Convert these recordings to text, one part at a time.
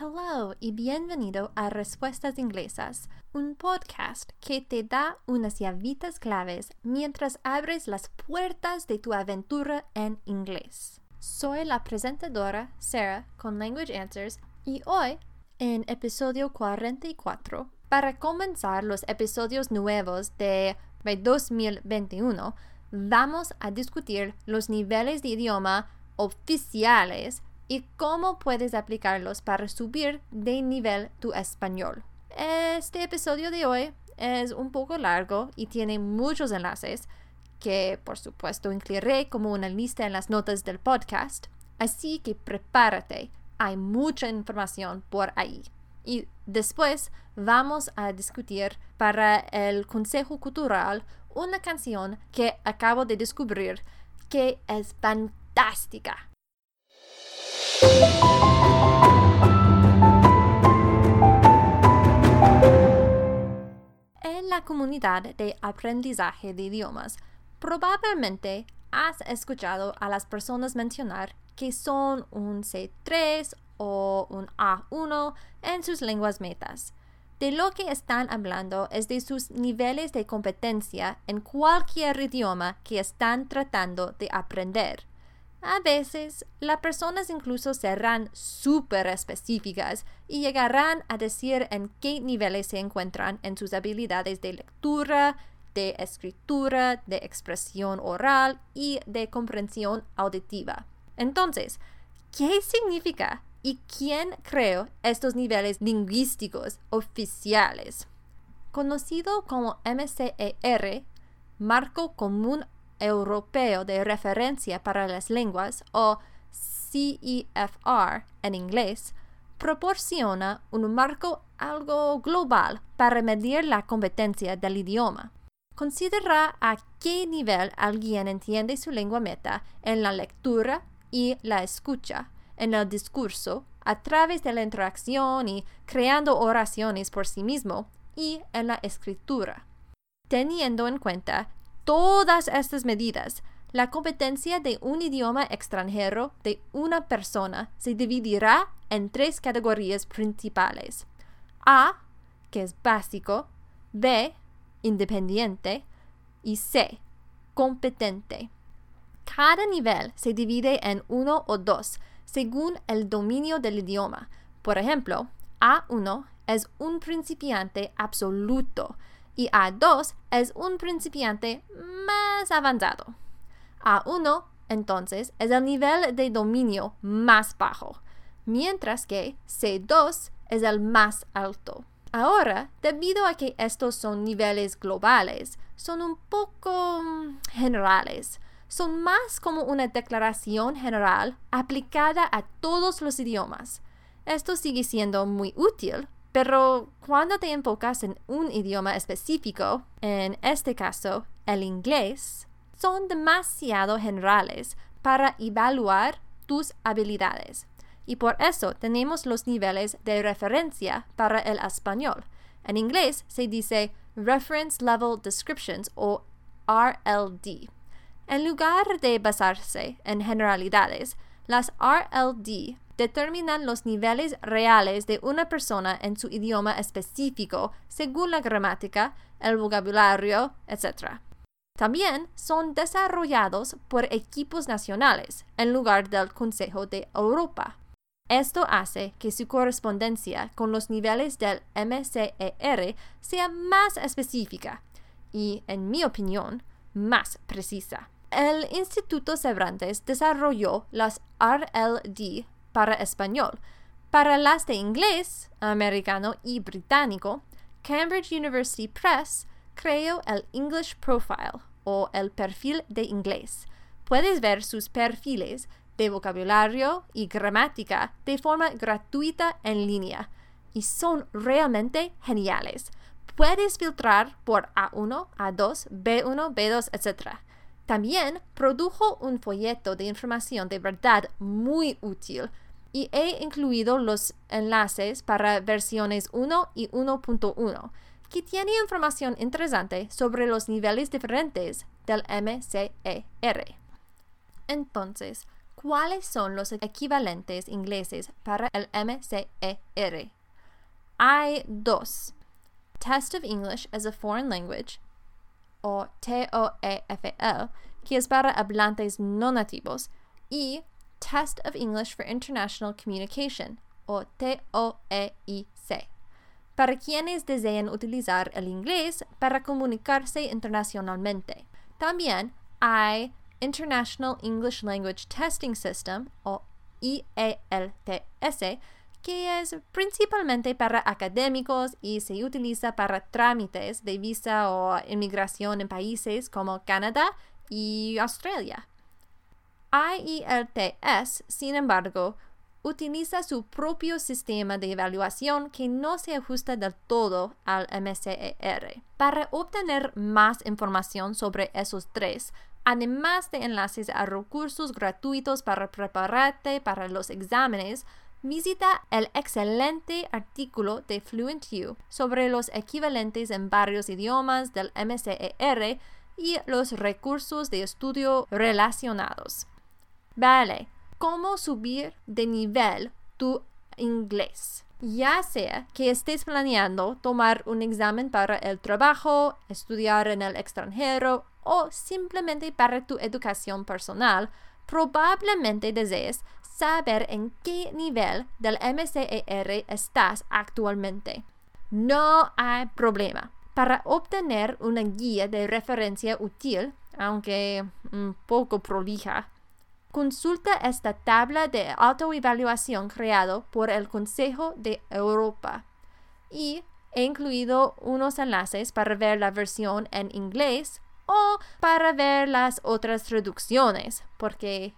Hello y bienvenido a Respuestas Inglesas, un podcast que te da unas llavitas claves mientras abres las puertas de tu aventura en inglés. Soy la presentadora Sarah con Language Answers y hoy, en episodio 44, para comenzar los episodios nuevos de 2021, vamos a discutir los niveles de idioma oficiales y cómo puedes aplicarlos para subir de nivel tu español. Este episodio de hoy es un poco largo y tiene muchos enlaces que por supuesto incluiré como una lista en las notas del podcast, así que prepárate, hay mucha información por ahí. Y después vamos a discutir para el Consejo Cultural una canción que acabo de descubrir que es fantástica. En la comunidad de aprendizaje de idiomas, probablemente has escuchado a las personas mencionar que son un C3 o un A1 en sus lenguas metas. De lo que están hablando es de sus niveles de competencia en cualquier idioma que están tratando de aprender. A veces, las personas incluso serán súper específicas y llegarán a decir en qué niveles se encuentran en sus habilidades de lectura, de escritura, de expresión oral y de comprensión auditiva. Entonces, ¿qué significa y quién creó estos niveles lingüísticos oficiales? Conocido como MCER, Marco Común Europeo de Referencia para las Lenguas o CEFR en inglés, proporciona un marco algo global para medir la competencia del idioma. Considera a qué nivel alguien entiende su lengua meta en la lectura y la escucha, en el discurso, a través de la interacción y creando oraciones por sí mismo, y en la escritura. Teniendo en cuenta todas estas medidas, la competencia de un idioma extranjero de una persona se dividirá en tres categorías principales. A, que es básico, B, independiente y C, competente. Cada nivel se divide en uno o dos según el dominio del idioma. Por ejemplo, A1 es un principiante absoluto, y A2 es un principiante más avanzado. A1 entonces es el nivel de dominio más bajo, mientras que C2 es el más alto. Ahora, debido a que estos son niveles globales, son un poco generales. Son más como una declaración general aplicada a todos los idiomas. Esto sigue siendo muy útil pero cuando te enfocas en un idioma específico, en este caso el inglés, son demasiado generales para evaluar tus habilidades. Y por eso tenemos los niveles de referencia para el español. En inglés se dice Reference Level Descriptions o RLD. En lugar de basarse en generalidades, las RLD determinan los niveles reales de una persona en su idioma específico según la gramática, el vocabulario, etc. También son desarrollados por equipos nacionales en lugar del Consejo de Europa. Esto hace que su correspondencia con los niveles del MCER sea más específica y, en mi opinión, más precisa. El Instituto Cervantes desarrolló las RLD para español. Para las de inglés, americano y británico, Cambridge University Press creó el English Profile o el perfil de inglés. Puedes ver sus perfiles de vocabulario y gramática de forma gratuita en línea y son realmente geniales. Puedes filtrar por A1, A2, B1, B2, etc. También produjo un folleto de información de verdad muy útil y he incluido los enlaces para versiones 1 y 1.1 que tiene información interesante sobre los niveles diferentes del MCER. Entonces, ¿Cuáles son los equivalentes ingleses para el MCER? Hay dos. Test of English as a Foreign Language o TOEFL, que es para hablantes no nativos, y Test of English for International Communication o TOEIC, para quienes deseen utilizar el inglés para comunicarse internacionalmente. También hay International English Language Testing System o IELTS, que es principalmente para académicos y se utiliza para trámites de visa o inmigración en países como Canadá y Australia. IELTS, sin embargo, utiliza su propio sistema de evaluación que no se ajusta del todo al MCER. Para obtener más información sobre esos tres, además de enlaces a recursos gratuitos para prepararte para los exámenes, visita el excelente artículo de FluentU sobre los equivalentes en varios idiomas del MCER y los recursos de estudio relacionados. Vale, ¿cómo subir de nivel tu inglés? Ya sea que estés planeando tomar un examen para el trabajo, estudiar en el extranjero o simplemente para tu educación personal, probablemente desees saber en qué nivel del MCER estás actualmente. No hay problema. Para obtener una guía de referencia útil, aunque un poco prolija, Consulta esta tabla de autoevaluación creado por el Consejo de Europa y he incluido unos enlaces para ver la versión en inglés o para ver las otras traducciones, porque,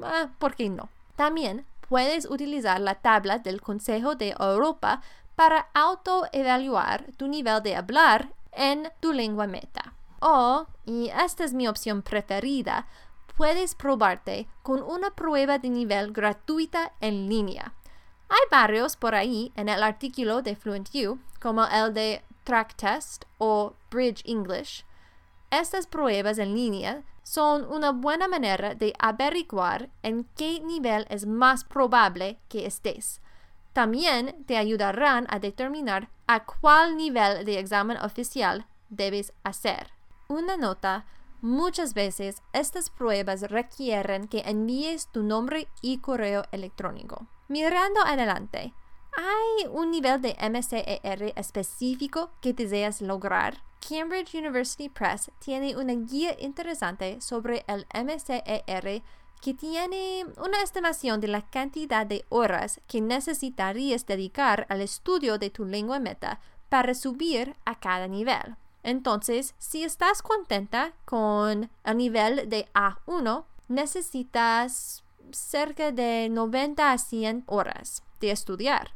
ah, ¿por qué no? También puedes utilizar la tabla del Consejo de Europa para autoevaluar tu nivel de hablar en tu lengua meta. O, y esta es mi opción preferida, puedes probarte con una prueba de nivel gratuita en línea. Hay varios por ahí en el artículo de FluentU, como el de Track Test o Bridge English. Estas pruebas en línea son una buena manera de averiguar en qué nivel es más probable que estés. También te ayudarán a determinar a cuál nivel de examen oficial debes hacer. Una nota Muchas veces estas pruebas requieren que envíes tu nombre y correo electrónico. Mirando adelante, ¿hay un nivel de MCER específico que deseas lograr? Cambridge University Press tiene una guía interesante sobre el MCER que tiene una estimación de la cantidad de horas que necesitarías dedicar al estudio de tu lengua meta para subir a cada nivel. Entonces, si estás contenta con el nivel de A1, necesitas cerca de 90 a 100 horas de estudiar.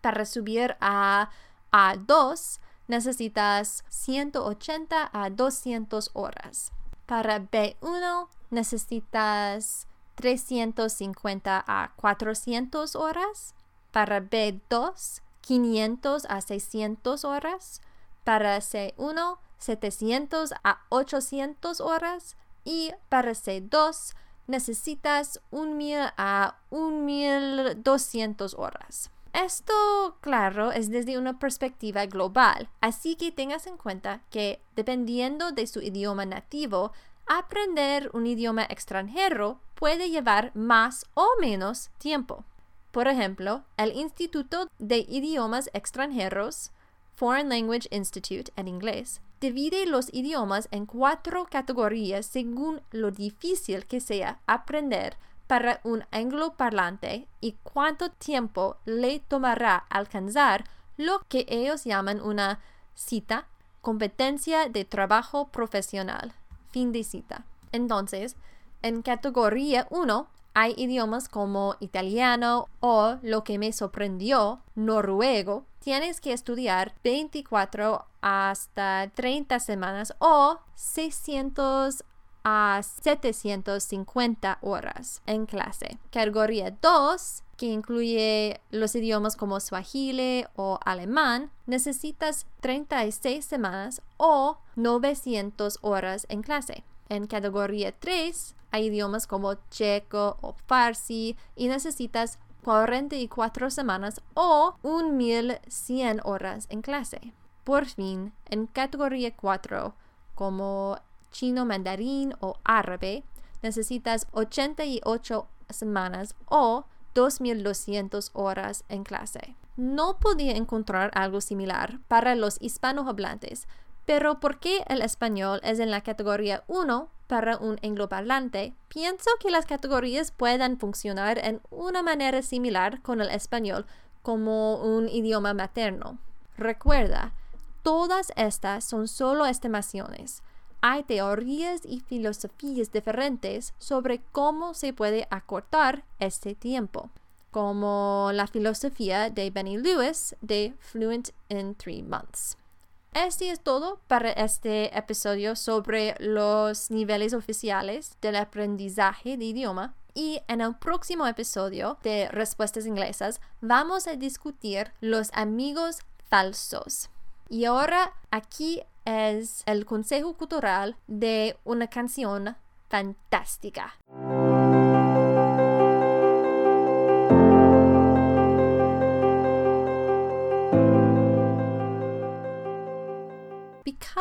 Para subir a A2, necesitas 180 a 200 horas. Para B1, necesitas 350 a 400 horas. Para B2, 500 a 600 horas para C1 700 a 800 horas y para C2 necesitas 1000 a 1200 horas. Esto, claro, es desde una perspectiva global, así que tengas en cuenta que dependiendo de su idioma nativo, aprender un idioma extranjero puede llevar más o menos tiempo. Por ejemplo, el Instituto de Idiomas Extranjeros Foreign Language Institute en inglés, divide los idiomas en cuatro categorías según lo difícil que sea aprender para un angloparlante y cuánto tiempo le tomará alcanzar lo que ellos llaman una cita, competencia de trabajo profesional. Fin de cita. Entonces, en categoría 1 hay idiomas como italiano o, lo que me sorprendió, noruego, tienes que estudiar 24 hasta 30 semanas o 600 a 750 horas en clase. Categoría 2, que incluye los idiomas como swahili o alemán, necesitas 36 semanas o 900 horas en clase. En categoría 3 hay idiomas como checo o farsi y necesitas 44 semanas o 1100 horas en clase. Por fin, en categoría 4, como chino mandarín o árabe, necesitas 88 semanas o 2.200 horas en clase. No podía encontrar algo similar para los hispanohablantes, pero porque el español es en la categoría 1 para un angloparlante, pienso que las categorías puedan funcionar en una manera similar con el español como un idioma materno. Recuerda, todas estas son solo estimaciones. Hay teorías y filosofías diferentes sobre cómo se puede acortar este tiempo, como la filosofía de Benny Lewis de Fluent in Three Months. Este es todo para este episodio sobre los niveles oficiales del aprendizaje de idioma y en el próximo episodio de Respuestas Inglesas vamos a discutir los amigos falsos. Y ahora aquí es el consejo cultural de una canción fantástica.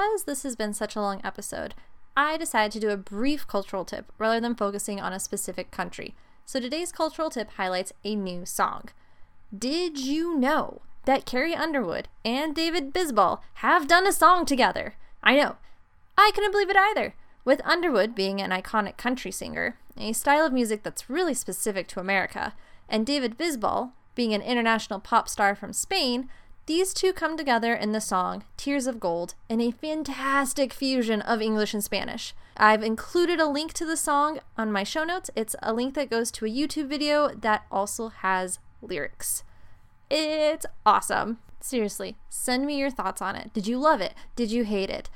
Because this has been such a long episode, I decided to do a brief cultural tip rather than focusing on a specific country. So today's cultural tip highlights a new song. Did you know that Carrie Underwood and David Bisbal have done a song together. I know. I couldn't believe it either. With Underwood being an iconic country singer, a style of music that's really specific to America, and David Bisbal being an international pop star from Spain, these two come together in the song Tears of Gold in a fantastic fusion of English and Spanish. I've included a link to the song on my show notes. It's a link that goes to a YouTube video that also has lyrics. It's awesome. Seriously, send me your thoughts on it. Did you love it? Did you hate it?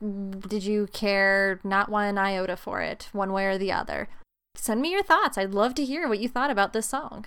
Did you care not one iota for it, one way or the other? Send me your thoughts. I'd love to hear what you thought about this song.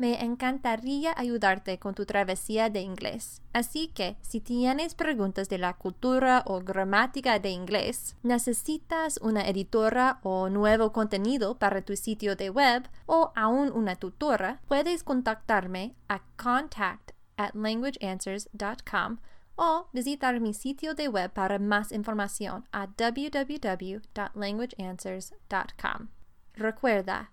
Me encantaría ayudarte con tu travesía de inglés. Así que si tienes preguntas de la cultura o gramática de inglés, necesitas una editora o nuevo contenido para tu sitio de web o aún una tutora, puedes contactarme a contact at languageanswers.com o visitar mi sitio de web para más información a www.languageanswers.com. Recuerda,